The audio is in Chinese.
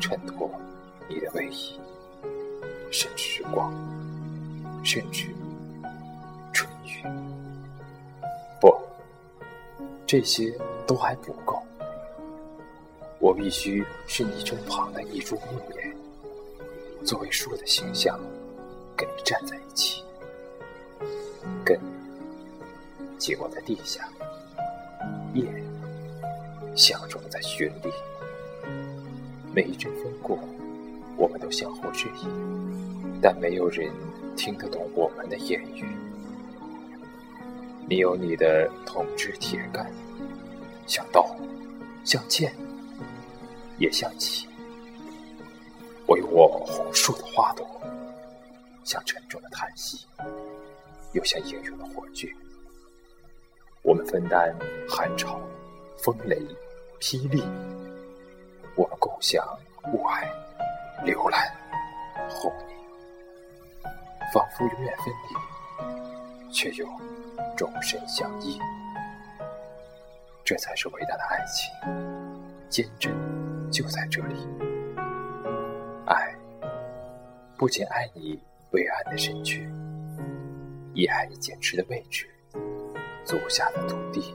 衬托你的威仪，甚至是光，甚至春雨。不，这些都还不够。我必须是你身旁的一株木棉，作为树的形象，跟你站在一起，根紧握在地下，叶相种在雪里。每一阵风过，我们都相互致意，但没有人听得懂我们的言语。你有你的铜枝铁干，像刀，像剑，也像戟；我有我红树的花朵，像沉重的叹息，又像英勇的火炬。我们分担寒潮、风雷、霹雳。我们共享雾霭、流岚、红泥，仿佛永远分离，却又终身相依。这才是伟大的爱情，坚贞就在这里。爱，不仅爱你伟岸的身躯，也爱你坚持的位置，足下的土地。